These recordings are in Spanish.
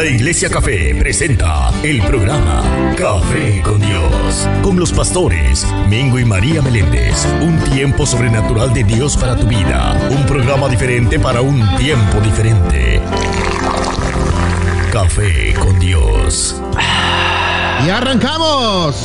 La Iglesia Café presenta el programa Café con Dios, con los pastores Mingo y María Meléndez. Un tiempo sobrenatural de Dios para tu vida. Un programa diferente para un tiempo diferente. Café con Dios. Y arrancamos.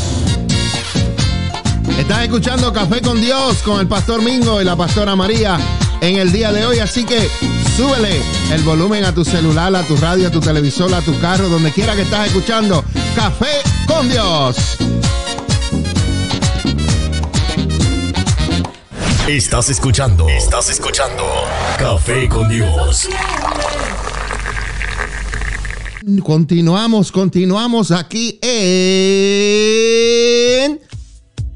Estás escuchando Café con Dios con el pastor Mingo y la pastora María en el día de hoy, así que súbele el volumen a tu celular, a tu radio, a tu televisor, a tu carro, donde quiera que estás escuchando Café con Dios. Estás escuchando, estás escuchando Café con Dios. Continuamos, continuamos aquí en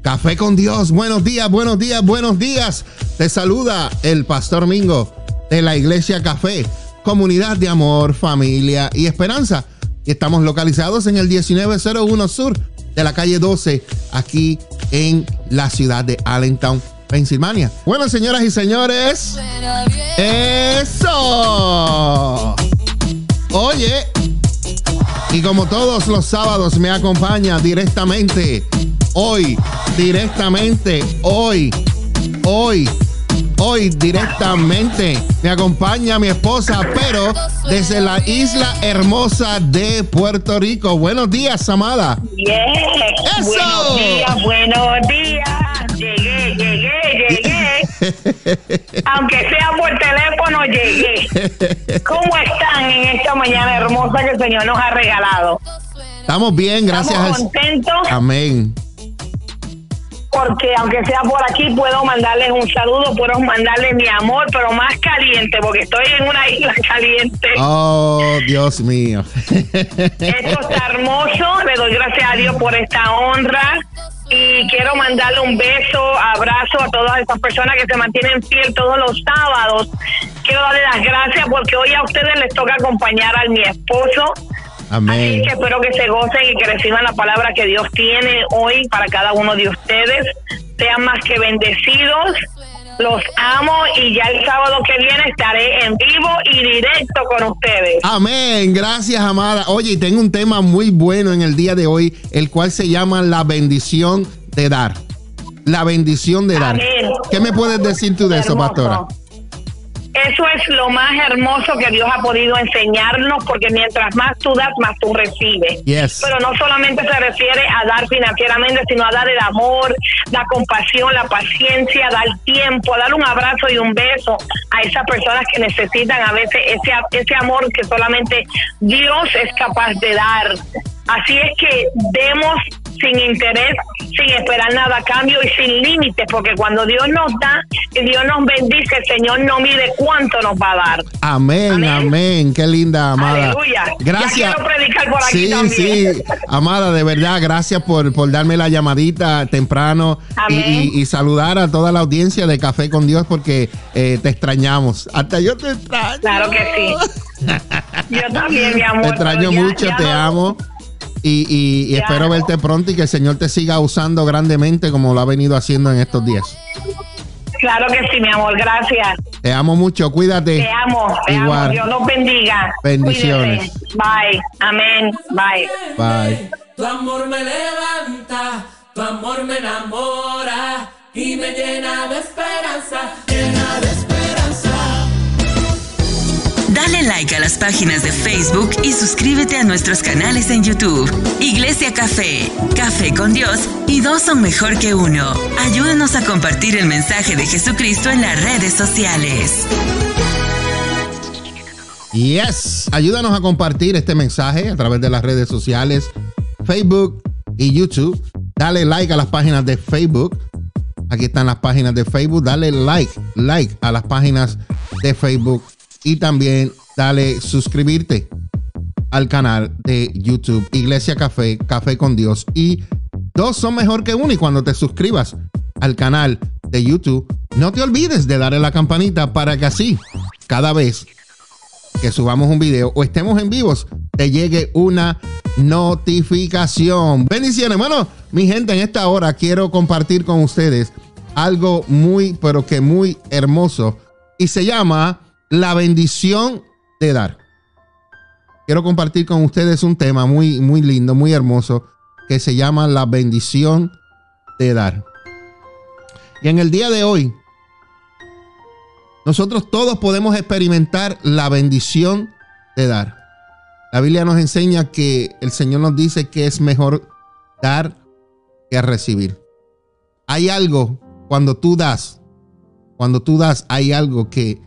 Café con Dios. Buenos días, buenos días, buenos días. Te saluda el Pastor Mingo de la Iglesia Café, comunidad de amor, familia y esperanza. Y estamos localizados en el 1901 Sur de la calle 12, aquí en la ciudad de Allentown, Pensilvania. Bueno, señoras y señores, eso. Oye, y como todos los sábados me acompaña directamente, hoy, directamente, hoy, hoy, hoy directamente me acompaña mi esposa, pero desde la isla hermosa de Puerto Rico. Buenos días, Amada. ¡Eso! Buenos días, buenos días. Llegué, llegué, llegué. Aunque sea por teléfono, llegué. ¿Cómo están en esta mañana hermosa que el Señor nos ha regalado? Estamos bien, gracias. Estamos contentos Amén. Porque aunque sea por aquí puedo mandarles un saludo, puedo mandarles mi amor, pero más caliente porque estoy en una isla caliente. Oh, Dios mío. Esto está hermoso, le doy gracias a Dios por esta honra y quiero mandarle un beso, abrazo a todas estas personas que se mantienen fiel todos los sábados. Quiero darle las gracias porque hoy a ustedes les toca acompañar a mi esposo. Así Amén. que espero que se gocen y que reciban la palabra que Dios tiene hoy para cada uno de ustedes. Sean más que bendecidos. Los amo y ya el sábado que viene estaré en vivo y directo con ustedes. Amén, gracias amada. Oye, y tengo un tema muy bueno en el día de hoy, el cual se llama la bendición de dar. La bendición de dar. Amén. ¿Qué me puedes decir tú de eso, pastora? Eso es lo más hermoso que Dios ha podido enseñarnos, porque mientras más tú das, más tú recibes. Yes. Pero no solamente se refiere a dar financieramente, sino a dar el amor, la compasión, la paciencia, dar tiempo, a dar un abrazo y un beso a esas personas que necesitan a veces ese, ese amor que solamente Dios es capaz de dar. Así es que demos sin interés, sin esperar nada a cambio y sin límites, porque cuando Dios nos da y Dios nos bendice, el Señor no mide cuánto nos va a dar. Amén, amén, Amén. Qué linda, amada. Aleluya. Gracias. Ya quiero predicar por aquí sí, también. sí, amada, de verdad, gracias por, por darme la llamadita temprano y, Amén. y- y saludar a toda la audiencia de Café con Dios porque eh, te extrañamos. Hasta yo te extraño. Claro que sí. Yo también, mi amor. Te extraño ya- mucho, ya te no- amo. Y, y- y Ya. espero verte pronto y que el Señor te siga usando grandemente como lo ha venido haciendo en estos días. Claro que sí, mi amor. Gracias. Te amo mucho, cuídate. Te amo. Te Igual. amo. Dios los bendiga. Bendiciones. Bye. Amén. Bye. Bye. Tu amor me levanta, tu amor me enamora y me llena de esperanza, llena de esperanza. Dale like a las páginas de Facebook y suscríbete a nuestros canales en YouTube. Iglesia Café, Café con Dios y dos son mejor que uno. Ayúdanos a compartir el mensaje de Jesucristo en las redes sociales. Yes. Ayúdanos a compartir este mensaje a través de las redes sociales, Facebook y YouTube. Dale like a las páginas de Facebook. Aquí están las páginas de Facebook. Dale like, like a las páginas de Facebook. Y también dale suscribirte al canal de YouTube Iglesia Café, Café con Dios. Y dos son mejor que uno. Y cuando te suscribas al canal de YouTube, no te olvides de darle la campanita para que así, cada vez que subamos un video o estemos en vivos, te llegue una notificación. Bendiciones. Bueno, mi gente, en esta hora quiero compartir con ustedes algo muy, pero que muy hermoso y se llama la bendición de dar. quiero compartir con ustedes un tema muy, muy lindo, muy hermoso, que se llama la bendición de dar. Y en el día de hoy, nosotros todos podemos experimentar la bendición de dar. La Biblia nos enseña que el Señor nos dice que es mejor dar que recibir. Hay algo cuando tú das, cuando tú das, hay algo que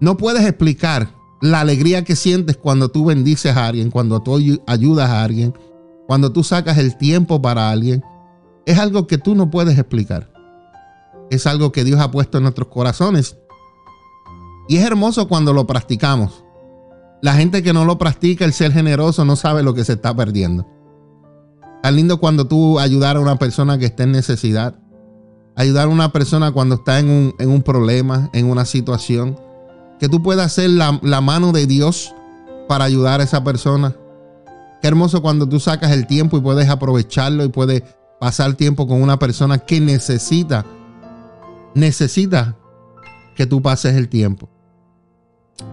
no puedes explicar. La alegría que sientes cuando tú bendices a alguien, cuando tú ayudas a alguien, cuando tú sacas el tiempo para alguien, es algo que tú no puedes explicar. Es algo que Dios ha puesto en nuestros corazones. Y es hermoso cuando lo practicamos. La gente que no lo practica, el ser generoso, no sabe lo que se está perdiendo. Tan lindo cuando tú ayudar a una persona que está en necesidad. Ayudar a una persona cuando está en un, problema, en una situación. Que tú puedas ser la, la mano de Dios para ayudar a esa persona. Qué hermoso cuando tú sacas el tiempo y puedes aprovecharlo y puedes pasar tiempo con una persona que necesita, necesita que tú pases el tiempo.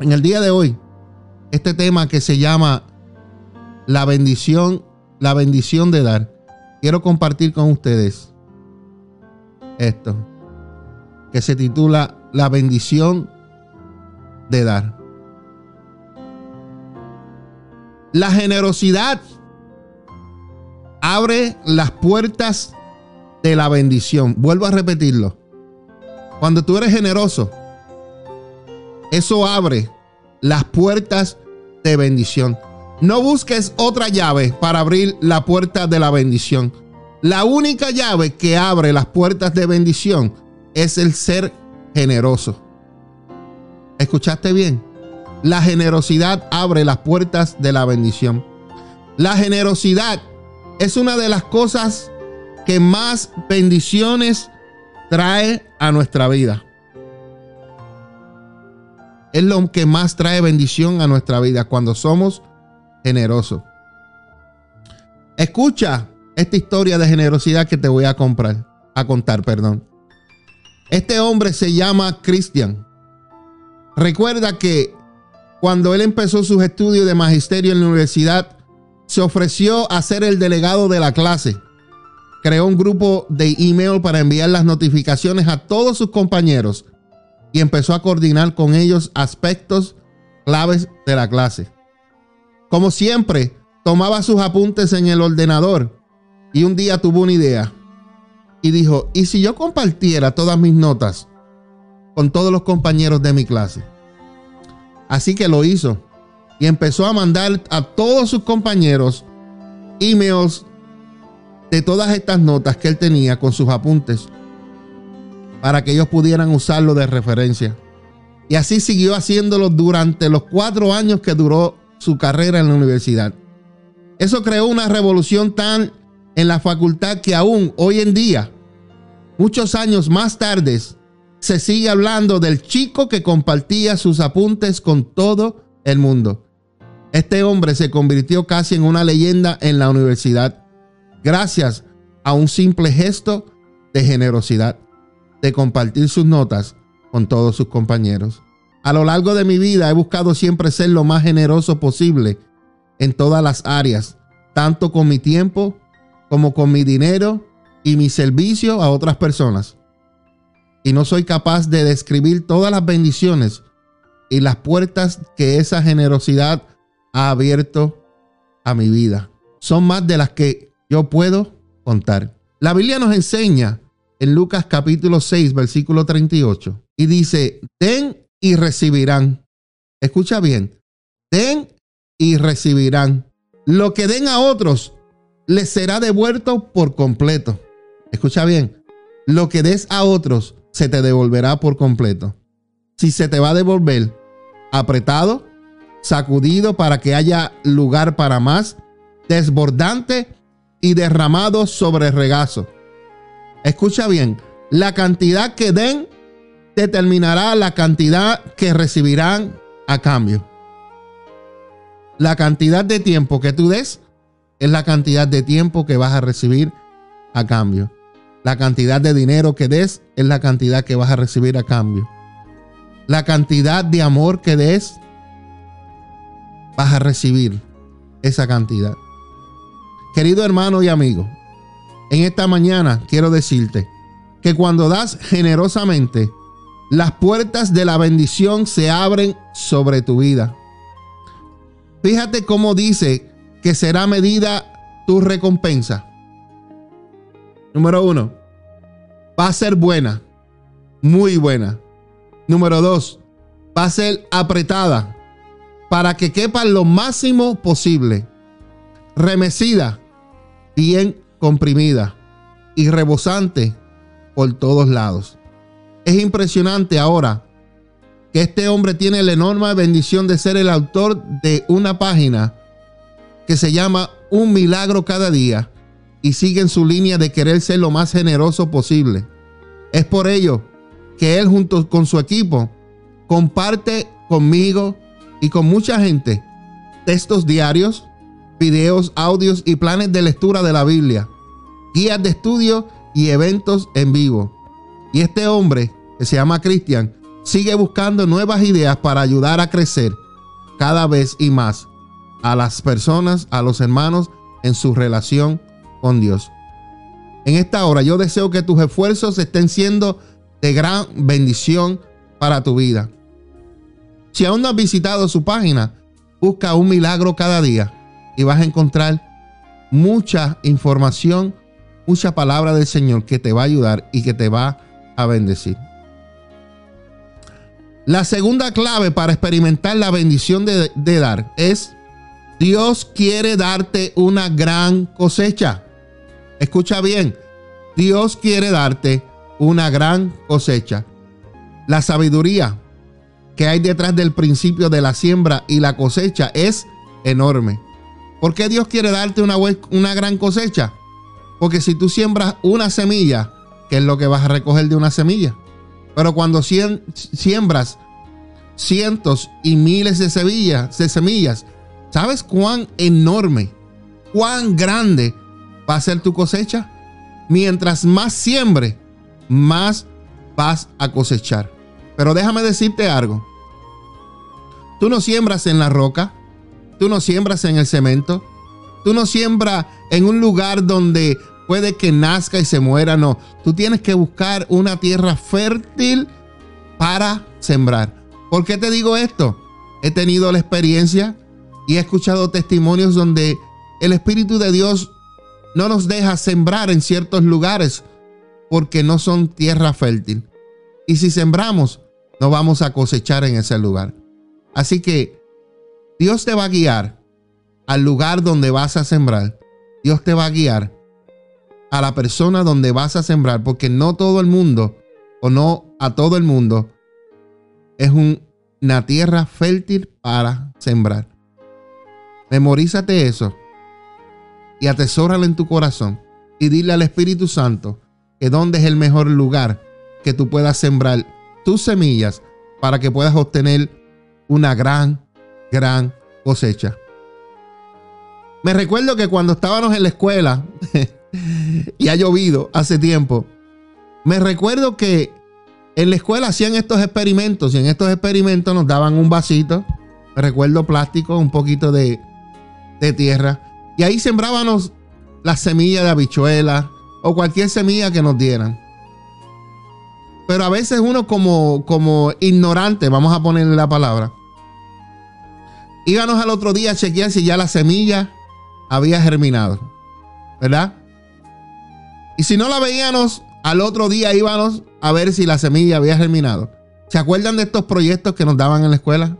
En el día de hoy, este tema que se llama la bendición, la bendición de dar. Quiero compartir con ustedes esto, que se titula La bendición de dar. La generosidad abre las puertas de la bendición. Vuelvo a repetirlo. Cuando tú eres generoso, eso abre las puertas de bendición. No busques otra llave para abrir la puerta de la bendición. La única llave que abre las puertas de bendición es el ser generoso. ¿Escuchaste bien? La generosidad abre las puertas de la bendición. La generosidad es una de las cosas que más bendiciones trae a nuestra vida es lo que más trae bendición a nuestra vida cuando somos generosos. Escucha esta historia de generosidad que te voy a comprar, a contar, perdón. Este hombre se llama Cristian. Recuerda que cuando él empezó sus estudios de magisterio en la universidad, se ofreció a ser el delegado de la clase. Creó un grupo de email para enviar las notificaciones a todos sus compañeros y empezó a coordinar con ellos aspectos claves de la clase. Como siempre, tomaba sus apuntes en el ordenador y un día tuvo una idea y dijo, ¿y si yo compartiera todas mis notas con todos los compañeros de mi clase? Así que lo hizo y empezó a mandar a todos sus compañeros emails de todas estas notas que él tenía con sus apuntes para que ellos pudieran usarlo de referencia. Y así siguió haciéndolo durante los cuatro años que duró su carrera en la universidad. Eso creó una revolución tan en la facultad que aún hoy en día, muchos años más tarde, se sigue hablando del chico que compartía sus apuntes con todo el mundo. Este hombre se convirtió casi en una leyenda en la universidad gracias a un simple gesto de generosidad de compartir sus notas con todos sus compañeros. A lo largo de mi vida he buscado siempre ser lo más generoso posible en todas las áreas, tanto con mi tiempo como con mi dinero y mi servicio a otras personas. Y no soy capaz de describir todas las bendiciones y las puertas que esa generosidad ha abierto a mi vida. Son más de las que yo puedo contar. La Biblia nos enseña en Lucas capítulo 6, versículo 38. Y dice, den y recibirán. Escucha bien, den y recibirán. Lo que den a otros les será devuelto por completo. Escucha bien, lo que des a otros se te devolverá por completo. Si se te va a devolver apretado, sacudido para que haya lugar para más, desbordante y derramado sobre regazo Escucha bien, la cantidad que den determinará la cantidad que recibirán a cambio. La cantidad de tiempo que tú des es la cantidad de tiempo que vas a recibir a cambio. La cantidad de dinero que des es la cantidad que vas a recibir a cambio. La cantidad de amor que des vas a recibir esa cantidad. Querido hermano y amigo, en esta mañana quiero decirte que cuando das generosamente, las puertas de la bendición se abren sobre tu vida. Fíjate cómo dice que será medida tu recompensa. Número uno, va a ser buena, muy buena. Número dos, va a ser apretada para que quepa lo máximo posible. Remecida, bien comprimida y rebosante por todos lados. Es impresionante ahora que este hombre tiene la enorme bendición de ser el autor de una página que se llama Un milagro cada día y sigue en su línea de querer ser lo más generoso posible. Es por ello que él junto con su equipo comparte conmigo y con mucha gente textos diarios, videos, audios y planes de lectura de la Biblia, guías de estudio y eventos en vivo. Y este hombre, que se llama Cristian, sigue buscando nuevas ideas para ayudar a crecer cada vez y más a las personas, a los hermanos en su relación con Dios. En esta hora yo deseo que tus esfuerzos estén siendo de gran bendición para tu vida. Si aún no has visitado su página, busca un milagro cada día y vas a encontrar mucha información, mucha palabra del Señor que te va a ayudar y que te va a bendecir. La segunda clave para experimentar la bendición de, de dar es Dios quiere darte una gran cosecha. Escucha bien, Dios quiere darte una gran cosecha. La sabiduría que hay detrás del principio de la siembra y la cosecha es enorme. ¿Por qué Dios quiere darte una, una gran cosecha? Porque si tú siembras una semilla, ¿qué es lo que vas a recoger de una semilla? Pero cuando siembras cientos y miles de semillas, de semillas, ¿sabes cuán enorme, cuán grande va a ser tu cosecha? Mientras más siembre, más vas a cosechar. Pero déjame decirte algo. Tú no siembras en la roca, tú no siembras en el cemento, tú no siembras en un lugar donde puede que nazca y se muera, no. Tú tienes que buscar una tierra fértil para sembrar. ¿Por qué te digo esto? He tenido la experiencia y he escuchado testimonios donde el Espíritu de Dios no nos deja sembrar en ciertos lugares porque no son tierra fértil. Y si sembramos, no vamos a cosechar en ese lugar. Así que Dios te va a guiar al lugar donde vas a sembrar. Dios te va a guiar a la persona donde vas a sembrar, porque no todo el mundo, o no a todo el mundo, es una tierra fértil para sembrar. Memorízate eso y atesóralo en tu corazón y dile al Espíritu Santo que dónde es el mejor lugar que tú puedas sembrar tus semillas para que puedas obtener una gran, gran cosecha. Me recuerdo que cuando estábamos en la escuela y ha llovido hace tiempo, me recuerdo que en la escuela hacían estos experimentos y en estos experimentos nos daban un vasito, recuerdo plástico, un poquito de, de tierra y ahí sembrábamos la semilla de habichuela o cualquier semilla que nos dieran. Pero a veces uno como, como ignorante, vamos a ponerle la palabra, íbamos al otro día a chequear si ya la semilla había germinado. ¿Verdad? Y si no la veíamos, al otro día íbamos a ver si la semilla había germinado. ¿Se acuerdan de estos proyectos que nos daban en la escuela?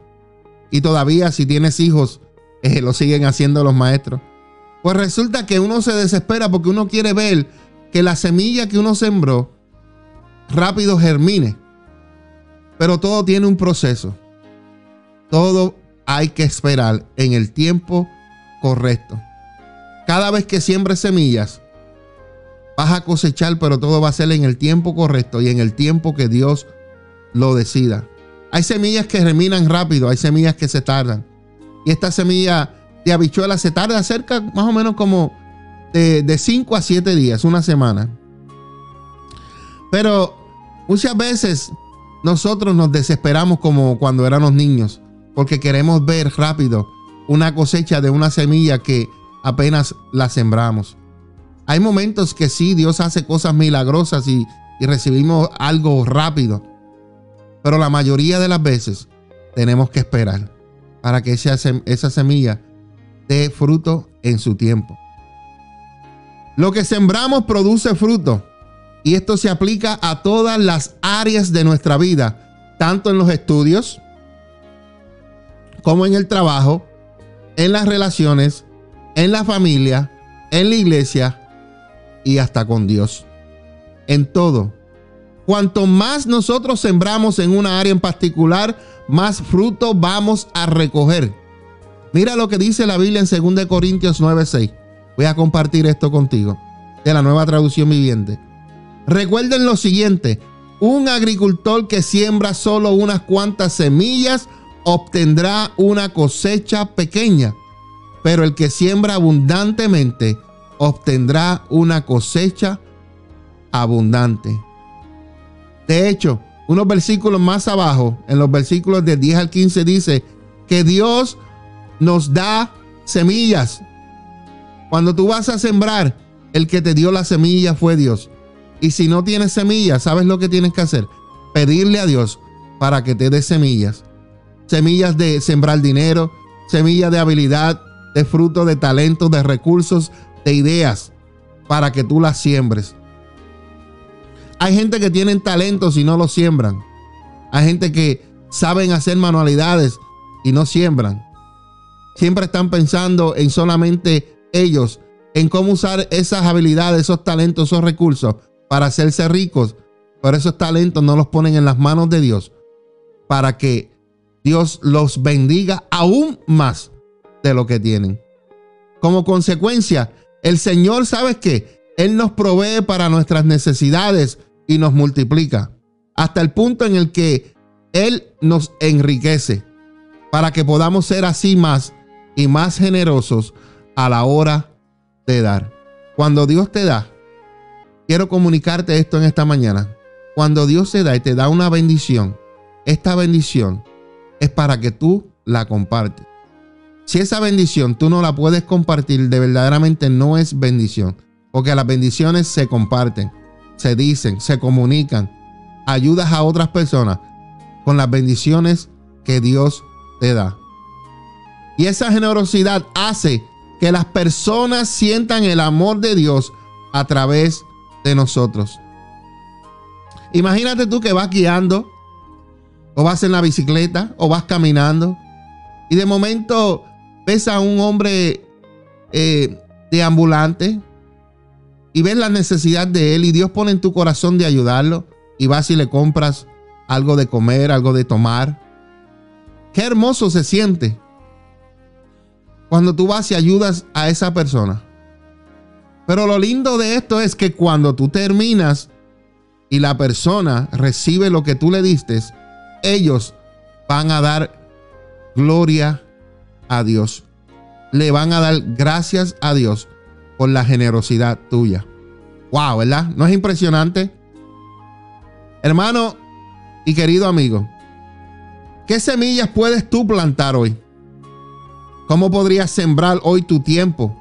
Y todavía si tienes hijos, eh, lo siguen haciendo los maestros. Pues resulta que uno se desespera porque uno quiere ver que la semilla que uno sembró rápido germine. Pero todo tiene un proceso. Todo hay que esperar en el tiempo correcto. Cada vez que siembres semillas, vas a cosechar, pero todo va a ser en el tiempo correcto y en el tiempo que Dios lo decida. Hay semillas que germinan rápido, hay semillas que se tardan. Y esta semilla de habichuela se tarda cerca más o menos como de 5 a 7 días, una semana. Pero muchas veces nosotros nos desesperamos como cuando éramos niños, porque queremos ver rápido una cosecha de una semilla que apenas la sembramos. Hay momentos que sí, Dios hace cosas milagrosas y, recibimos algo rápido. Pero la mayoría de las veces tenemos que esperar para que esa semilla dé fruto en su tiempo. Lo que sembramos produce fruto. Y esto se aplica a todas las áreas de nuestra vida, tanto en los estudios como en el trabajo, en las relaciones, en la familia, en la iglesia y hasta con Dios. En todo. Cuanto más nosotros sembramos en una área en particular, más fruto vamos a recoger. Mira lo que dice la Biblia en 2 Corintios 9:6. Voy a compartir esto contigo de la nueva traducción viviente. Recuerden lo siguiente, un agricultor que siembra solo unas cuantas semillas obtendrá una cosecha pequeña, pero el que siembra abundantemente obtendrá una cosecha abundante. De hecho, unos versículos más abajo, en los versículos de 10 al 15 dice que Dios nos da semillas. Cuando tú vas a sembrar, el que te dio la semilla fue Dios. Y si no tienes semillas, ¿sabes lo que tienes que hacer? Pedirle a Dios para que te dé semillas. Semillas de sembrar dinero, semillas de habilidad, de fruto, de talento, de recursos, de ideas, para que tú las siembres. Hay gente que tienen talentos y no los siembran. Hay gente que saben hacer manualidades y no siembran. Siempre están pensando en solamente ellos, en cómo usar esas habilidades, esos talentos, esos recursos para hacerse ricos. Pero esos talentos no los ponen en las manos de Dios para que Dios los bendiga aún más de lo que tienen. Como consecuencia, el Señor, ¿sabes qué? Él nos provee para nuestras necesidades y nos multiplica hasta el punto en el que Él nos enriquece para que podamos ser así más y más generosos a la hora de dar. Cuando Dios te da, quiero comunicarte esto en esta mañana. Cuando Dios te da y te da una bendición, esta bendición es para que tú la compartes. Si esa bendición tú no la puedes compartir, de verdaderamente no es bendición. Porque las bendiciones se comparten se dicen, se comunican, ayudas a otras personas con las bendiciones que Dios te da. Y esa generosidad hace que las personas sientan el amor de Dios a través de nosotros. Imagínate tú que vas guiando, o vas en la bicicleta, o vas caminando, y de momento ves a un hombre eh, deambulante y ves la necesidad de él y Dios pone en tu corazón de ayudarlo y vas y le compras algo de comer, algo de tomar. Qué hermoso se siente cuando tú vas y ayudas a esa persona. Pero lo lindo de esto es que cuando tú terminas y la persona recibe lo que tú le diste, ellos van a dar gloria a Dios. Le van a dar gracias a Dios por la generosidad tuya. Wow, ¿verdad? ¿No es impresionante? Hermano y querido amigo, ¿qué semillas puedes tú plantar hoy? ¿Cómo podrías sembrar hoy tu tiempo,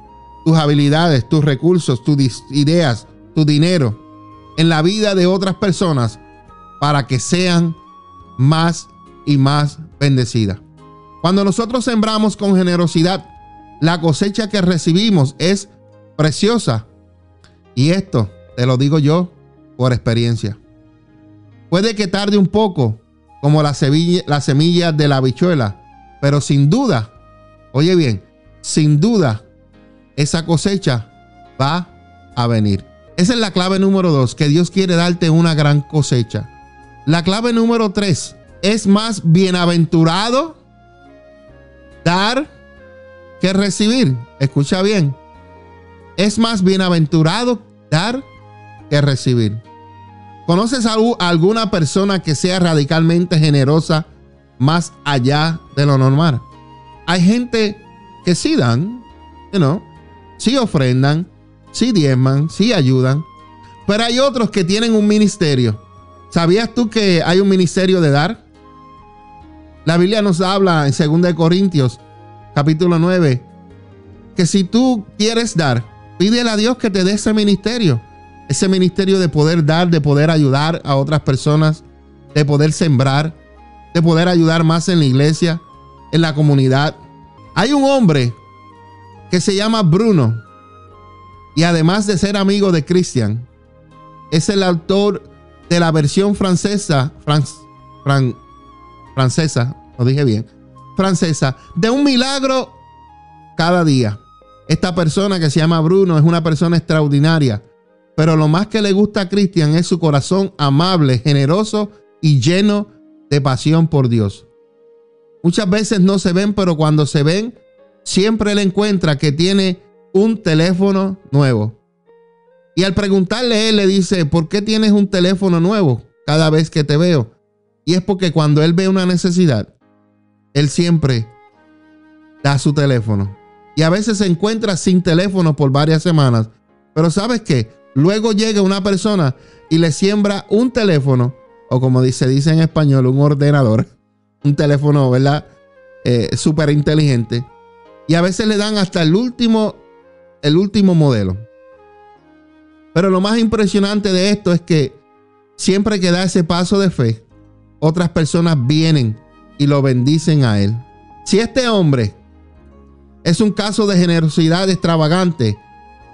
tus habilidades, tus recursos, tus ideas, tu dinero en la vida de otras personas para que sean más y más bendecidas? Cuando nosotros sembramos con generosidad, la cosecha que recibimos es preciosa. Y esto te lo digo yo por experiencia. Puede que tarde un poco, como la semilla, la semilla de la habichuela, pero sin duda, oye bien, sin duda, esa cosecha va a venir. Esa es la clave número dos, que Dios quiere darte una gran cosecha. La clave número tres, es más bienaventurado dar que recibir. Escucha bien, es más bienaventurado dar que recibir. ¿Conoces a alguna persona que sea radicalmente generosa más allá de lo normal? Hay gente que sí dan, you sí ofrendan, sí diezman, sí ayudan, pero hay otros que tienen un ministerio. ¿Sabías tú que hay un ministerio de dar? La Biblia nos habla en 2 Corintios capítulo 9, que si tú quieres dar, pídele a Dios que te dé ese ministerio. Ese ministerio de poder dar, de poder ayudar a otras personas, de poder sembrar, de poder ayudar más en la iglesia, en la comunidad. Hay un hombre que se llama Bruno y además de ser amigo de Christian, es el autor de la versión francesa, francesa, lo dije bien, francesa, de un milagro cada día. Esta persona que se llama Bruno es una persona extraordinaria, pero lo más que le gusta a Cristian es su corazón amable, generoso y lleno de pasión por Dios. Muchas veces no se ven, pero cuando se ven, siempre él encuentra que tiene un teléfono nuevo. Y al preguntarle, él le dice, ¿por qué tienes un teléfono nuevo cada vez que te veo? Y es porque cuando él ve una necesidad, él siempre da su teléfono. Y a veces se encuentra sin teléfono por varias semanas. Pero ¿sabes qué? Luego llega una persona y le siembra un teléfono, o como se dice en español, un ordenador, un teléfono, ¿verdad? Eh, Súper inteligente. Y a veces le dan hasta el último, el último modelo. Pero lo más impresionante de esto es que siempre que da ese paso de fe, otras personas vienen y lo bendicen a él. Si este hombre es un caso de generosidad extravagante,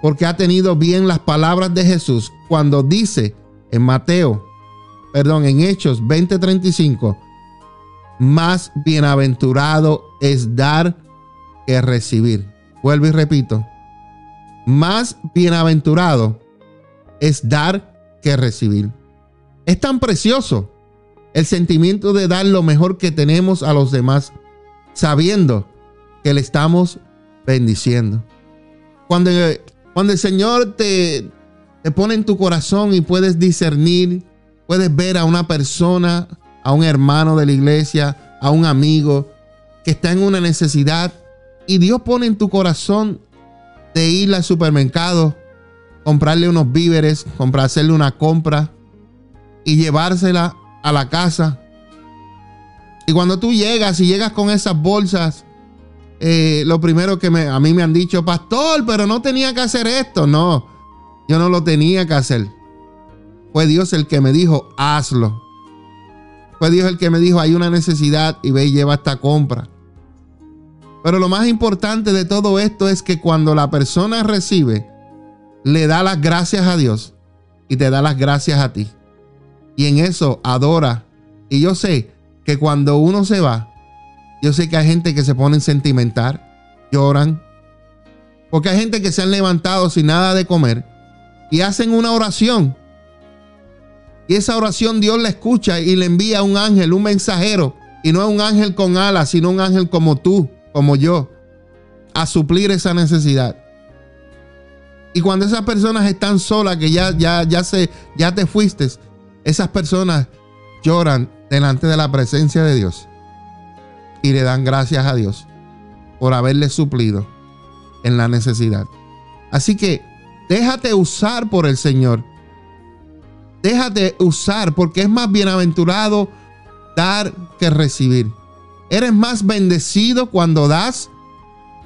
porque ha tenido bien las palabras de Jesús cuando dice en Mateo, perdón, en Hechos 20:35, más bienaventurado es dar que recibir. Vuelvo y repito, más bienaventurado es dar que recibir. Es tan precioso el sentimiento de dar lo mejor que tenemos a los demás, sabiendo que le estamos bendiciendo. Cuando, cuando el Señor te, te pone en tu corazón y puedes discernir, puedes ver a una persona, a un hermano de la iglesia, a un amigo que está en una necesidad y Dios pone en tu corazón de ir al supermercado, comprarle unos víveres, comprarle una compra y llevársela a la casa. Y cuando tú llegas y llegas con esas bolsas, eh, lo primero que me, a mí me han dicho, pastor, pero no tenía que hacer esto. No, yo no lo tenía que hacer. Fue Dios el que me dijo, hazlo. Fue Dios el que me dijo, hay una necesidad y ve y lleva esta compra. Pero lo más importante de todo esto es que cuando la persona recibe, le da las gracias a Dios y te da las gracias a ti y en eso adora. Y yo sé que cuando uno se va, yo sé que hay gente que se pone sentimental, lloran, porque hay gente que se han levantado sin nada de comer y hacen una oración. Y esa oración Dios la escucha y le envía a un ángel, un mensajero. Y no es un ángel con alas, sino un ángel como tú, como yo, a suplir esa necesidad. Y cuando esas personas están solas, que ya, ya, ya, se, ya te fuiste, esas personas lloran delante de la presencia de Dios y le dan gracias a Dios por haberle suplido en la necesidad. Así que déjate usar por el Señor. Déjate usar porque es más bienaventurado dar que recibir. Eres más bendecido cuando das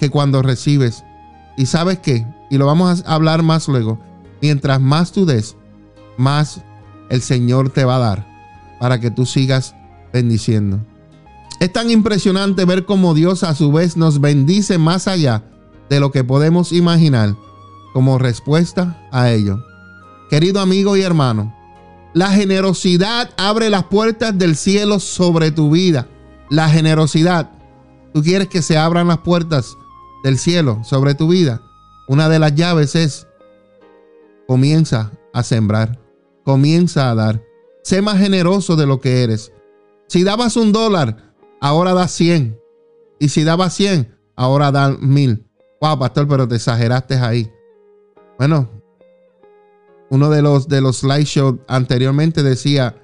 que cuando recibes. Y sabes qué, y lo vamos a hablar más luego, mientras más tú des, más el Señor te va a dar para que tú sigas bendiciendo. Es tan impresionante ver cómo Dios a su vez nos bendice más allá de lo que podemos imaginar como respuesta a ello. Querido amigo y hermano, la generosidad abre las puertas del cielo sobre tu vida. La generosidad. Tú quieres que se abran las puertas del cielo sobre tu vida. Una de las llaves es comienza a sembrar comienza a dar. Sé más generoso de lo que eres. Si dabas un dólar, ahora das 100. Y si dabas 100, ahora dan mil. Wow, pastor, pero te exageraste ahí. Bueno, uno de los, de los slideshows anteriormente decía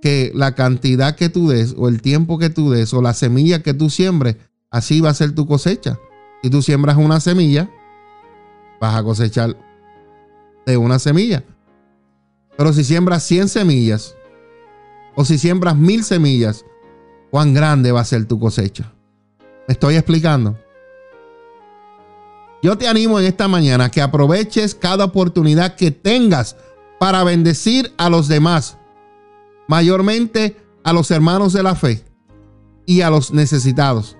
que la cantidad que tú des, o el tiempo que tú des, o la semilla que tú siembres, así va a ser tu cosecha. Si tú siembras una semilla, vas a cosechar de una semilla. Pero si siembras 100 semillas o si siembras mil semillas, ¿cuán grande va a ser tu cosecha? ¿Me estoy explicando? Yo te animo en esta mañana que aproveches cada oportunidad que tengas para bendecir a los demás, mayormente a los hermanos de la fe y a los necesitados.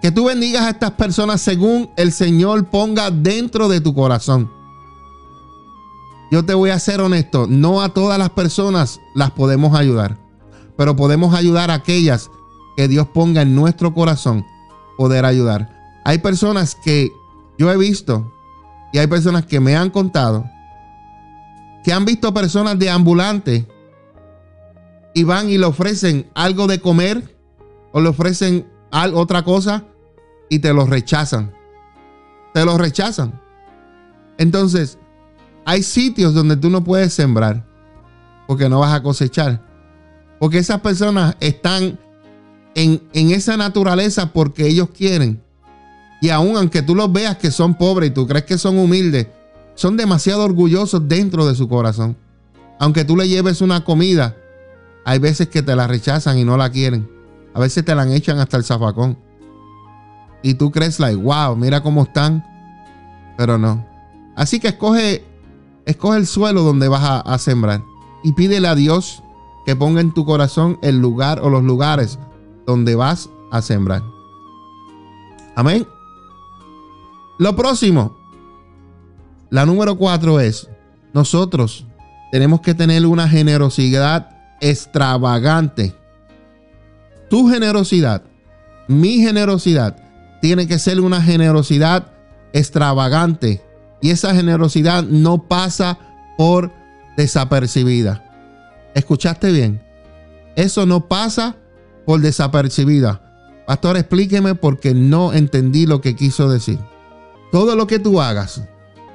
Que tú bendigas a estas personas según el Señor ponga dentro de tu corazón. Yo te voy a ser honesto, no a todas las personas las podemos ayudar, pero podemos ayudar a aquellas que Dios ponga en nuestro corazón poder ayudar. Hay personas que yo he visto y hay personas que me han contado que han visto personas de ambulante y van y le ofrecen algo de comer o le ofrecen otra cosa y te lo rechazan. Te lo rechazan. Entonces, hay sitios donde tú no puedes sembrar porque no vas a cosechar. Porque esas personas están en, en, esa naturaleza porque ellos quieren. Y aun aunque tú los veas que son pobres y tú crees que son humildes, son demasiado orgullosos dentro de su corazón. Aunque tú le lleves una comida, hay veces que te la rechazan y no la quieren. A veces te la echan hasta el zafacón. Y tú crees, like, wow, mira cómo están. Pero no. Así que escoge, escoge el suelo donde vas a, a sembrar. Y pídele a Dios que ponga en tu corazón el lugar o los lugares donde vas a sembrar. Amén. Lo próximo, la número cuatro es, nosotros tenemos que tener una generosidad extravagante tu generosidad, mi generosidad, tiene que ser una generosidad extravagante. Y esa generosidad no pasa por desapercibida. ¿Escuchaste bien? Eso no pasa por desapercibida. Pastor, explíqueme porque no entendí lo que quiso decir. Todo lo que tú hagas,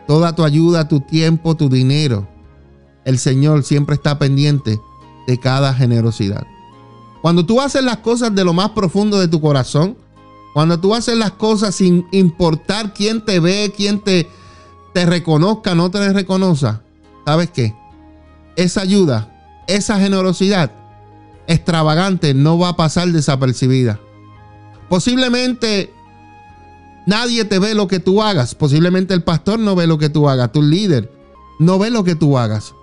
toda tu ayuda, tu tiempo, tu dinero, el Señor siempre está pendiente de cada generosidad. Cuando tú haces las cosas de lo más profundo de tu corazón, cuando tú haces las cosas sin importar quién te ve, quién te, te reconozca, no te reconozca, ¿sabes qué? Esa ayuda, esa generosidad extravagante no va a pasar desapercibida. Posiblemente nadie te ve lo que tú hagas. Posiblemente el pastor no ve lo que tú hagas. Tu líder no ve lo que tú hagas.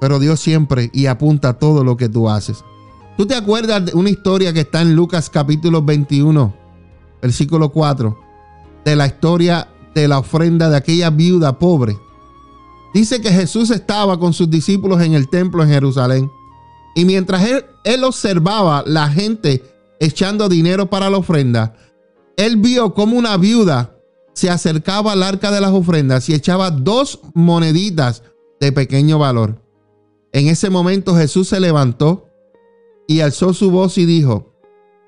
Pero Dios siempre y apunta todo lo que tú haces. ¿Tú te acuerdas de una historia que está en Lucas capítulo 21, versículo 4, de la historia de la ofrenda de aquella viuda pobre? Dice que Jesús estaba con sus discípulos en el templo en Jerusalén. Y mientras él, él observaba la gente echando dinero para la ofrenda, él vio como una viuda se acercaba al arca de las ofrendas y echaba dos moneditas de pequeño valor. En ese momento Jesús se levantó y alzó su voz y dijo,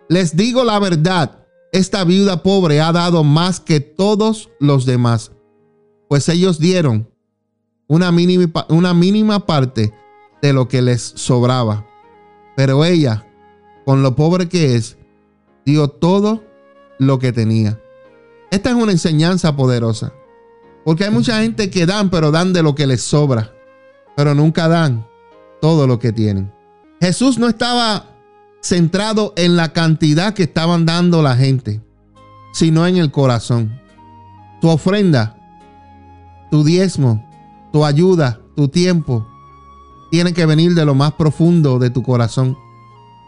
les digo la verdad, esta viuda pobre ha dado más que todos los demás, pues ellos dieron una mínima, una mínima parte de lo que les sobraba. Pero ella, con lo pobre que es, dio todo lo que tenía. Esta es una enseñanza poderosa, porque hay mucha gente que dan, pero dan de lo que les sobra, pero nunca dan todo lo que tienen. Jesús no estaba centrado en la cantidad que estaban dando la gente, sino en el corazón. Tu ofrenda, tu diezmo, tu ayuda, tu tiempo, tiene que venir de lo más profundo de tu corazón.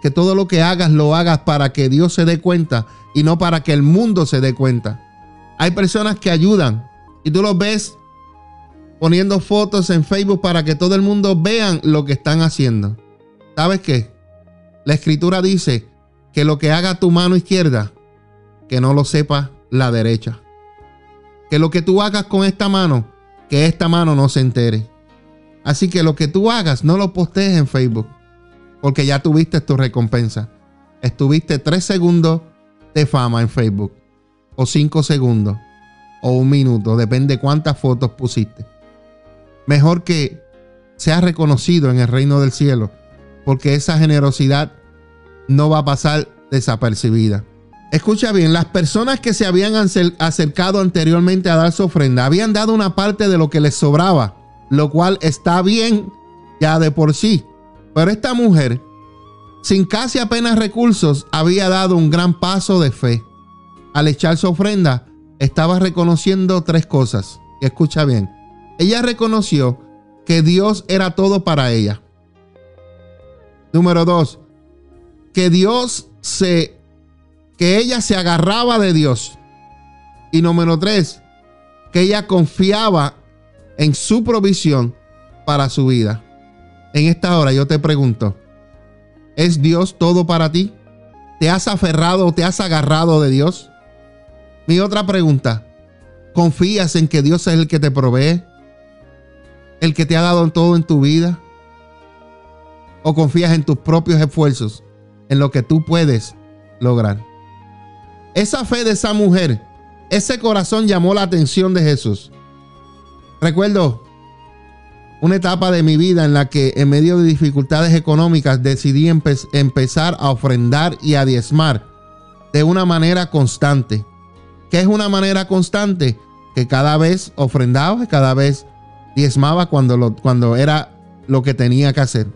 Que todo lo que hagas lo hagas para que Dios se dé cuenta y no para que el mundo se dé cuenta. Hay personas que ayudan y tú los ves poniendo fotos en Facebook para que todo el mundo vean lo que están haciendo. ¿Sabes qué? La escritura dice que lo que haga tu mano izquierda, que no lo sepa la derecha. Que lo que tú hagas con esta mano, que esta mano no se entere. Así que lo que tú hagas, no lo postees en Facebook, porque ya tuviste tu recompensa. Estuviste tres segundos de fama en Facebook, o cinco segundos, o un minuto, depende cuántas fotos pusiste. Mejor que seas reconocido en el reino del cielo porque esa generosidad no va a pasar desapercibida. Escucha bien, las personas que se habían acercado anteriormente a dar su ofrenda habían dado una parte de lo que les sobraba, lo cual está bien ya de por sí. Pero esta mujer, sin casi apenas recursos, había dado un gran paso de fe. Al echar su ofrenda, estaba reconociendo tres cosas. Escucha bien. Ella reconoció que Dios era todo para ella. Número dos, que Dios se, que ella se agarraba de Dios. Y número tres, que ella confiaba en su provisión para su vida. En esta hora yo te pregunto, ¿es Dios todo para ti? ¿Te has aferrado te has agarrado de Dios? Mi otra pregunta, ¿confías en que Dios es el que te provee? ¿El que te ha dado todo en tu vida? ¿O confías en tus propios esfuerzos, en lo que tú puedes lograr? Esa fe de esa mujer, ese corazón llamó la atención de Jesús. Recuerdo una etapa de mi vida en la que en medio de dificultades económicas decidí empezar a ofrendar y a diezmar de una manera constante. ¿Qué es una manera constante? Que cada vez ofrendaba, cada vez diezmaba cuando, cuando era lo que tenía que hacer.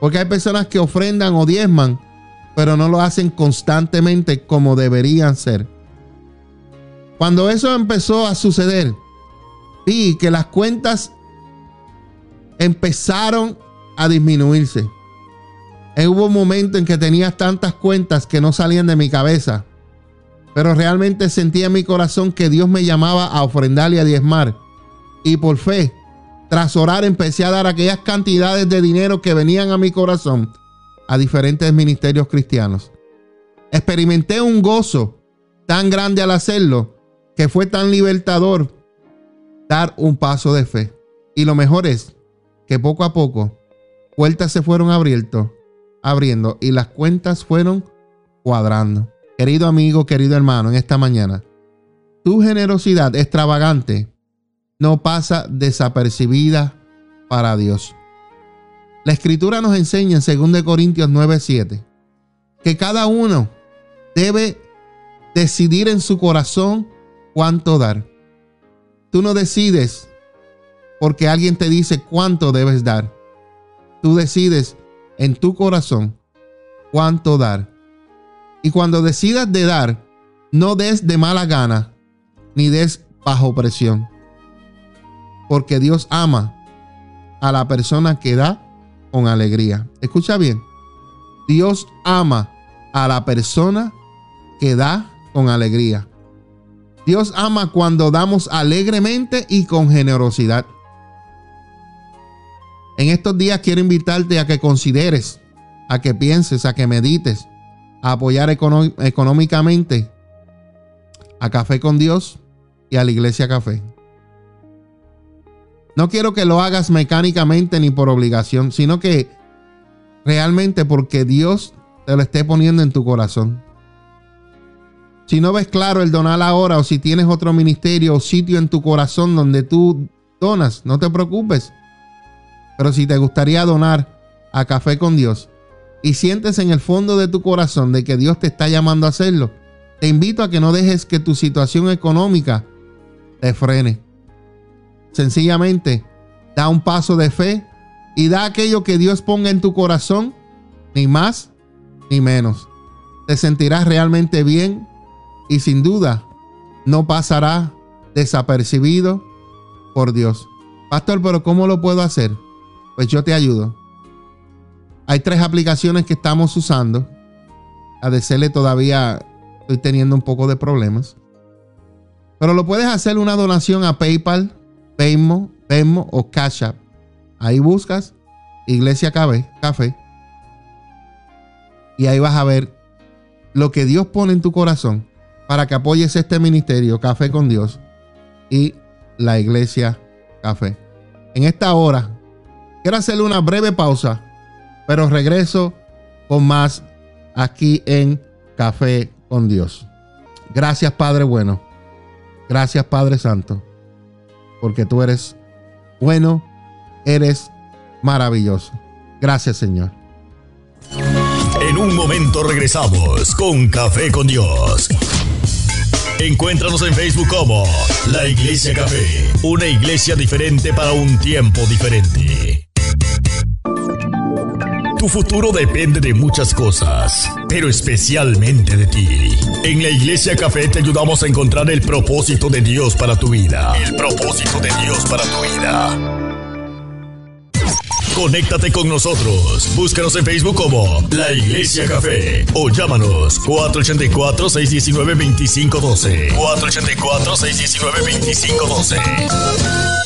Porque hay personas que ofrendan o diezman, pero no lo hacen constantemente como deberían ser. Cuando eso empezó a suceder, vi que las cuentas empezaron a disminuirse. hubo un momento en que tenía tantas cuentas que no salían de mi cabeza. Pero realmente sentía en mi corazón que Dios me llamaba a ofrendar y a diezmar. Y por fe, tras orar, empecé a dar aquellas cantidades de dinero que venían a mi corazón a diferentes ministerios cristianos. Experimenté un gozo tan grande al hacerlo que fue tan libertador dar un paso de fe. Y lo mejor es que poco a poco puertas se fueron abriendo, abriendo y las cuentas fueron cuadrando. Querido amigo, querido hermano, en esta mañana, tu generosidad extravagante no pasa desapercibida para Dios. La escritura nos enseña en 2 Corintios 9:7 que cada uno debe decidir en su corazón cuánto dar. Tú no decides porque alguien te dice cuánto debes dar. Tú decides en tu corazón cuánto dar. Y cuando decidas de dar, no des de mala gana, ni des bajo presión. Porque Dios ama a la persona que da con alegría. Escucha bien. Dios ama a la persona que da con alegría. Dios ama cuando damos alegremente y con generosidad. En estos días quiero invitarte a que consideres, a que pienses, a que medites, a apoyar económicamente a Café con Dios y a la Iglesia Café. No quiero que lo hagas mecánicamente ni por obligación, sino que realmente porque Dios te lo esté poniendo en tu corazón. Si no ves claro el donar ahora o si tienes otro ministerio o sitio en tu corazón donde tú donas, no te preocupes. Pero si te gustaría donar a Café con Dios y sientes en el fondo de tu corazón de que Dios te está llamando a hacerlo, te invito a que no dejes que tu situación económica te frene. Sencillamente, da un paso de fe y da aquello que Dios ponga en tu corazón, ni más ni menos. Te sentirás realmente bien y sin duda no pasará desapercibido por Dios. Pastor, pero ¿cómo lo puedo hacer? Pues yo te ayudo. Hay tres aplicaciones que estamos usando. A decirle todavía estoy teniendo un poco de problemas. Pero lo puedes hacer una donación a PayPal, Venmo, Venmo o Cash App. Ahí buscas Iglesia Café, Café. Y ahí vas a ver lo que Dios pone en tu corazón para que apoyes este ministerio, Café con Dios y la Iglesia Café. En esta hora Quiero hacerle una breve pausa, pero regreso con más aquí en Café con Dios. Gracias Padre bueno. Gracias Padre Santo. Porque tú eres bueno, eres maravilloso. Gracias Señor. En un momento regresamos con Café con Dios. Encuéntranos en Facebook como La Iglesia Café, una iglesia diferente para un tiempo diferente Tu futuro depende de muchas cosas, pero especialmente de ti. En la Iglesia Café te ayudamos a encontrar el propósito de Dios para tu vida. El propósito de Dios para tu vida. Conéctate con nosotros. Búscanos en Facebook como La Iglesia Café o llámanos 484-619-2512. 484-619-2512.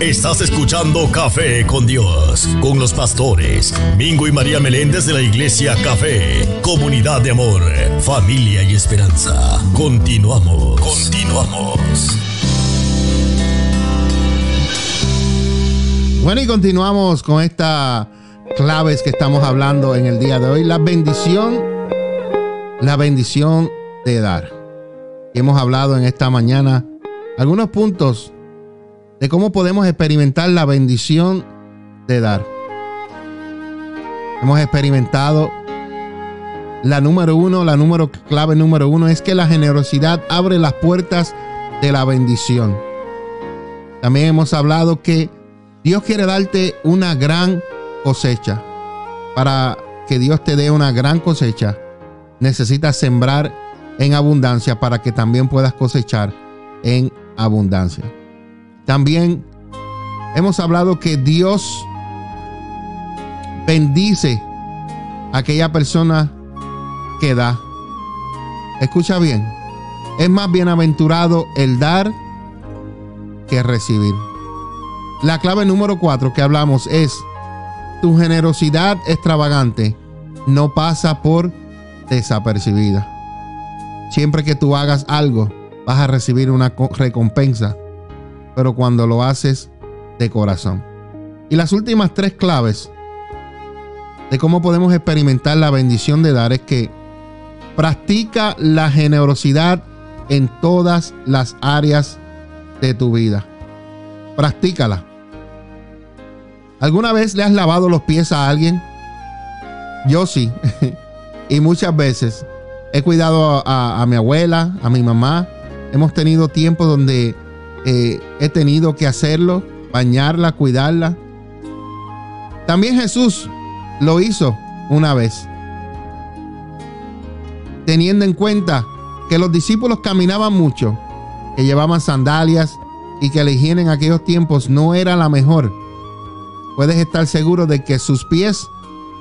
Estás escuchando Café con Dios, con los pastores Mingo y María Meléndez de la Iglesia Café, comunidad de amor, familia y esperanza. Continuamos, continuamos. Bueno, y continuamos con estas claves que estamos hablando en el día de hoy. La bendición, la bendición de dar. hemos hablado en esta mañana algunos puntos de cómo podemos experimentar la bendición de dar. Hemos experimentado la número uno, la número clave número uno es que la generosidad abre las puertas de la bendición. También hemos hablado que Dios quiere darte una gran cosecha. Para que Dios te dé una gran cosecha, necesitas sembrar en abundancia para que también puedas cosechar en abundancia. También hemos hablado que Dios bendice a aquella persona que da. Escucha bien. Es más bienaventurado el dar que recibir. La clave número cuatro que hablamos es, tu generosidad extravagante no pasa por desapercibida. Siempre que tú hagas algo, vas a recibir una recompensa pero cuando lo haces de corazón. Y las últimas tres claves de cómo podemos experimentar la bendición de dar es que practica la generosidad en todas las áreas de tu vida. Practícala. ¿Alguna vez le has lavado los pies a alguien? Yo sí. y muchas veces he cuidado a, mi abuela, a mi mamá. Hemos tenido tiempo donde eh, he tenido que hacerlo, bañarla, cuidarla. También Jesús lo hizo una vez, teniendo en cuenta que los discípulos caminaban mucho, que llevaban sandalias y que la higiene en aquellos tiempos no era la mejor. Puedes estar seguro de que sus pies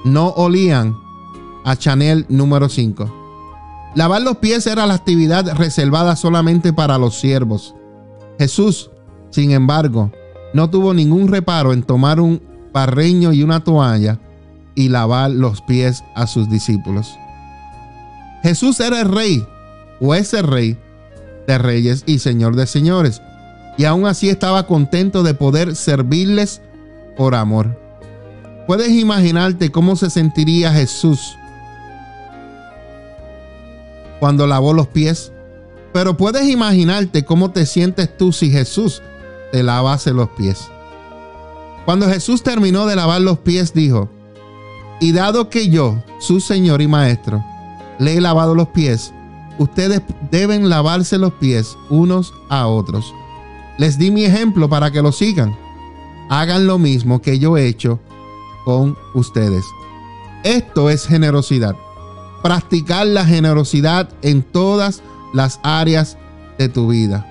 no olían a Chanel número 5. Lavar los pies era la actividad reservada solamente para los siervos. Jesús, sin embargo, no tuvo ningún reparo en tomar un parreño y una toalla y lavar los pies a sus discípulos. Jesús era el rey, o es el rey de reyes y señor de señores, y aún así estaba contento de poder servirles por amor. ¿Puedes imaginarte cómo se sentiría Jesús cuando lavó los pies? Pero puedes imaginarte cómo te sientes tú si Jesús te lavase los pies. Cuando Jesús terminó de lavar los pies, dijo, y dado que yo, su Señor y Maestro, le he lavado los pies, ustedes deben lavarse los pies unos a otros. Les di mi ejemplo para que lo sigan. Hagan lo mismo que yo he hecho con ustedes. Esto es generosidad. Practicar la generosidad en todas las áreas de tu vida.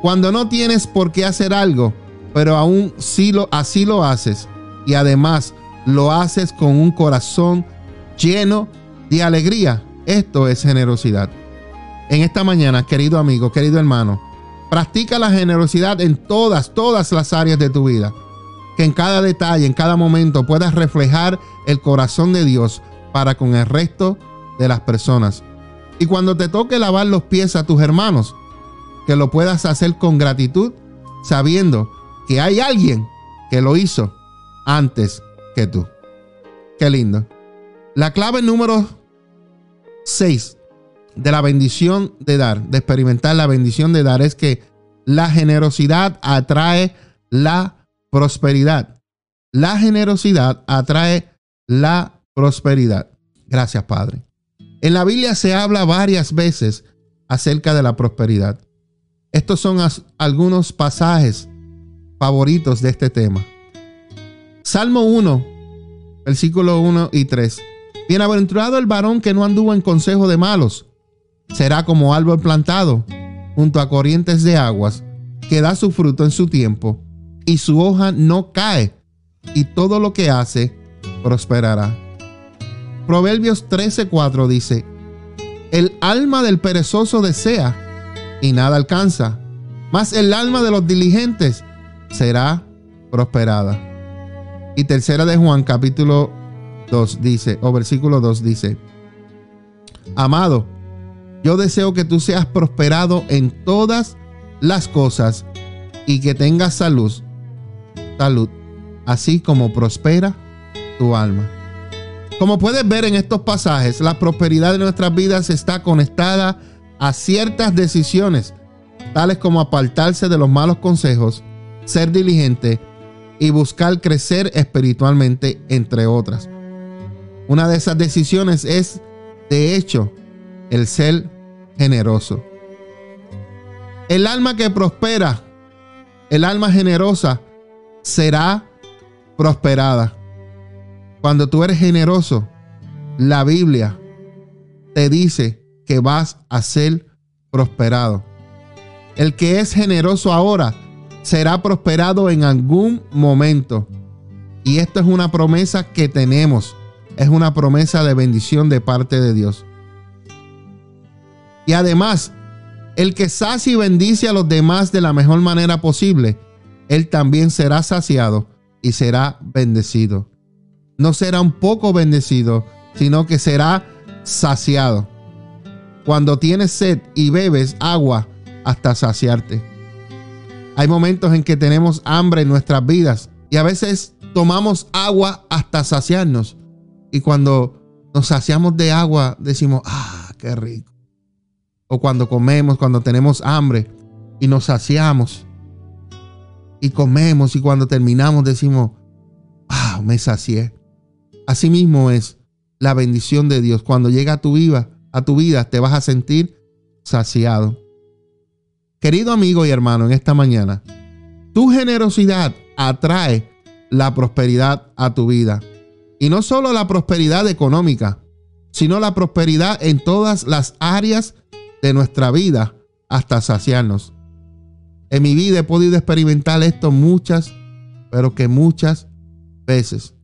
Cuando no tienes por qué hacer algo, pero aún sí lo, así lo haces y además lo haces con un corazón lleno de alegría, esto es generosidad. En esta mañana, querido amigo, querido hermano, practica la generosidad en todas, todas las áreas de tu vida. Que en cada detalle, en cada momento puedas reflejar el corazón de Dios para con el resto de las personas Y cuando te toque lavar los pies a tus hermanos, que lo puedas hacer con gratitud, sabiendo que hay alguien que lo hizo antes que tú. Qué lindo. La clave número 6 de la bendición de dar, de experimentar la bendición de dar, es que la generosidad atrae la prosperidad. La generosidad atrae la prosperidad. Gracias, Padre. En la Biblia se habla varias veces acerca de la prosperidad. Estos son algunos pasajes favoritos de este tema. Salmo 1, versículo 1 y 3. Bienaventurado el varón que no anduvo en consejo de malos. Será como árbol plantado junto a corrientes de aguas, que da su fruto en su tiempo, y su hoja no cae, y todo lo que hace prosperará. Proverbios 13:4 dice, El alma del perezoso desea y nada alcanza, mas el alma de los diligentes será prosperada. Y tercera de Juan capítulo 2 dice, o versículo 2 dice, Amado, yo deseo que tú seas prosperado en todas las cosas y que tengas salud, salud, así como prospera tu alma. Como puedes ver en estos pasajes, la prosperidad de nuestras vidas está conectada a ciertas decisiones, tales como apartarse de los malos consejos, ser diligente y buscar crecer espiritualmente, entre otras. Una de esas decisiones es, de hecho, el ser generoso. El alma que prospera, el alma generosa, será prosperada. Cuando tú eres generoso, la Biblia te dice que vas a ser prosperado. El que es generoso ahora será prosperado en algún momento. Y esto es una promesa que tenemos. Es una promesa de bendición de parte de Dios. Y además, el que sacia y bendice a los demás de la mejor manera posible, él también será saciado y será bendecido. No será un poco bendecido, sino que será saciado. Cuando tienes sed y bebes agua hasta saciarte. Hay momentos en que tenemos hambre en nuestras vidas y a veces tomamos agua hasta saciarnos. Y cuando nos saciamos de agua decimos, ah, qué rico. O cuando comemos, cuando tenemos hambre y nos saciamos. Y comemos y cuando terminamos decimos, wow, me sacié. Así mismo es la bendición de Dios. Cuando llega a tu vida, a tu vida te vas a sentir saciado. Querido amigo y hermano, en esta mañana, tu generosidad atrae la prosperidad a tu vida. Y no solo la prosperidad económica, sino la prosperidad en todas las áreas de nuestra vida hasta saciarnos. En mi vida he podido experimentar esto muchas, pero que muchas veces.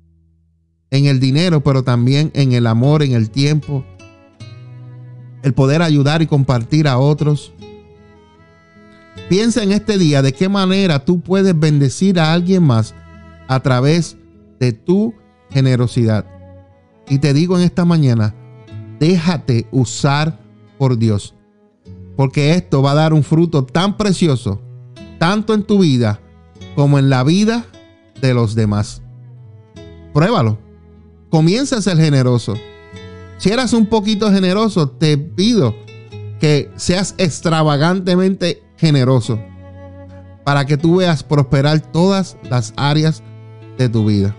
En el dinero, pero también en el amor, en el tiempo. El poder ayudar y compartir a otros. Piensa en este día de qué manera tú puedes bendecir a alguien más a través de tu generosidad. Y te digo en esta mañana, déjate usar por Dios porque esto va a dar un fruto tan precioso, tanto en tu vida como en la vida de los demás. Pruébalo. Comienza a ser generoso. Si eras un poquito generoso, te pido que seas extravagantemente generoso para que tú veas prosperar todas las áreas de tu vida.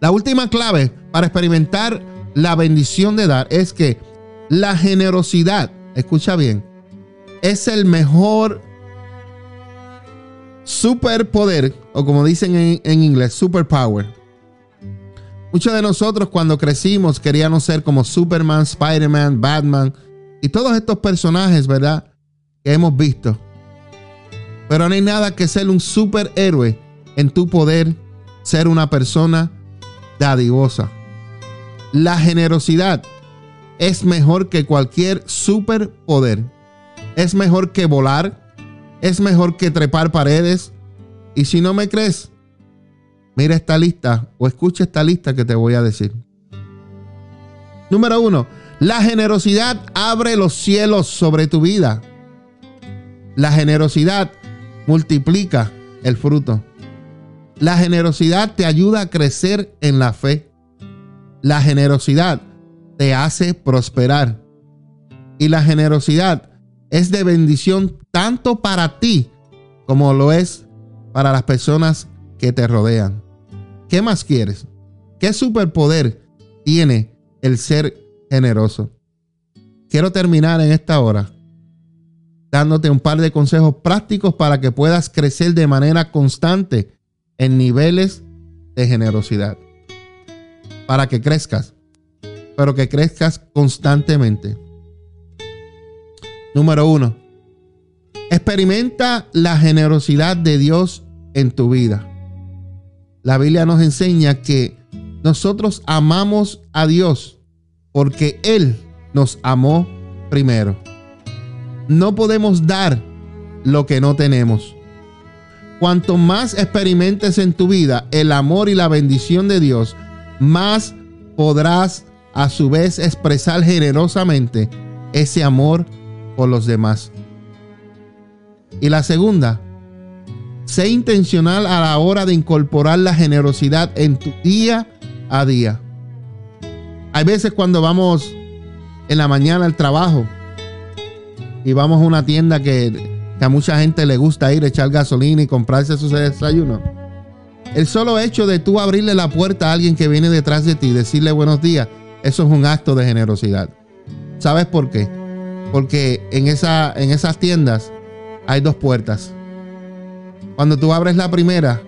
La última clave para experimentar la bendición de dar es que la generosidad, escucha bien, es el mejor superpoder, o como dicen en, en inglés, superpower. Muchos de nosotros cuando crecimos queríamos ser como Superman, Spider-Man, Batman y todos estos personajes, ¿verdad? Que hemos visto. Pero no hay nada que ser un superhéroe en tu poder ser una persona dadivosa. La generosidad es mejor que cualquier superpoder. Es mejor que volar. Es mejor que trepar paredes. Y si no me crees, mira esta lista o escucha esta lista que te voy a decir. Número uno, La generosidad abre los cielos sobre tu vida. La generosidad multiplica el fruto. La generosidad te ayuda a crecer en la fe. La generosidad te hace prosperar. Y la generosidad es de bendición tanto para ti como lo es para las personas que te rodean. ¿Qué más quieres? ¿Qué superpoder tiene el ser generoso? Quiero terminar en esta hora dándote un par de consejos prácticos para que puedas crecer de manera constante en niveles de generosidad. Para que crezcas, pero que crezcas constantemente. Número uno, experimenta la generosidad de Dios en tu vida. La Biblia nos enseña que nosotros amamos a Dios porque Él nos amó primero. No podemos dar lo que no tenemos. Cuanto más experimentes en tu vida el amor y la bendición de Dios, más podrás a su vez expresar generosamente ese amor por los demás. Y la segunda, sé intencional a la hora de incorporar la generosidad en tu día a día. Hay veces cuando vamos en la mañana al trabajo y vamos a una tienda que, a mucha gente le gusta ir, echar gasolina y comprarse su desayuno. El solo hecho de tú abrirle la puerta a alguien que viene detrás de ti y decirle buenos días, eso es un acto de generosidad. ¿Sabes por qué? Porque en esas tiendas hay dos puertas. Cuando tú abres la primera,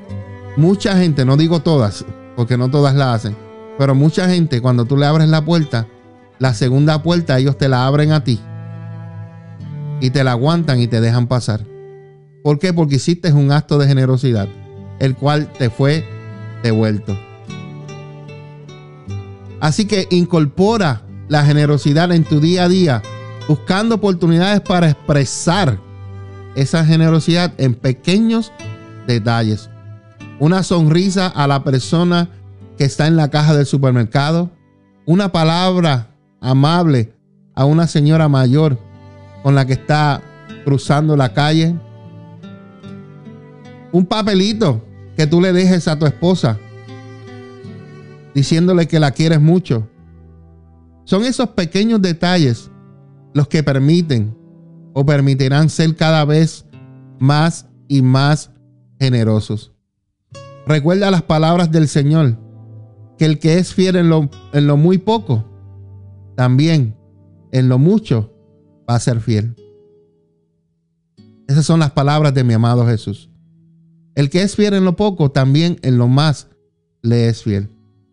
mucha gente, no digo todas, porque no todas la hacen, pero mucha gente cuando tú le abres la puerta, la segunda puerta ellos te la abren a ti y te la aguantan y te dejan pasar. ¿Por qué? Porque hiciste un acto de generosidad, el cual te fue devuelto. Así que incorpora la generosidad en tu día a día, buscando oportunidades para expresar esa generosidad en pequeños detalles. Una sonrisa a la persona que está en la caja del supermercado. Una palabra amable a una señora mayor con la que está cruzando la calle. Un papelito que tú le dejes a tu esposa diciéndole que la quieres mucho. Son esos pequeños detalles los que permiten o permitirán ser cada vez más y más generosos. Recuerda las palabras del Señor, que el que es fiel en lo, en lo muy poco, también en lo mucho va a ser fiel. Esas son las palabras de mi amado Jesús. El que es fiel en lo poco, también en lo más le es fiel.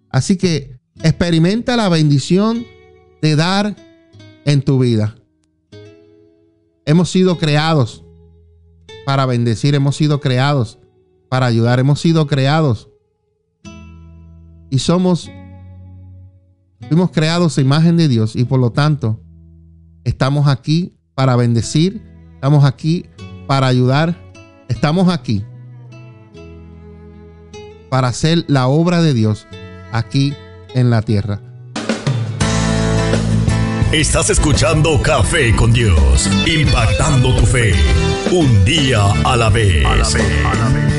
Así que experimenta la bendición de dar en tu vida. Hemos sido creados para bendecir, hemos sido creados para ayudar, hemos sido creados y somos, fuimos creados a imagen de Dios y por lo tanto Estamos aquí para bendecir, estamos aquí para ayudar, estamos aquí para hacer la obra de Dios aquí en la tierra. Estás escuchando Café con Dios, impactando tu fe, un día a la vez. A la vez, a la vez.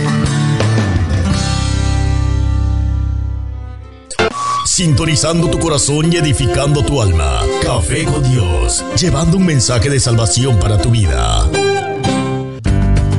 sintonizando tu corazón y edificando tu alma. Café con Dios, llevando un mensaje de salvación para tu vida.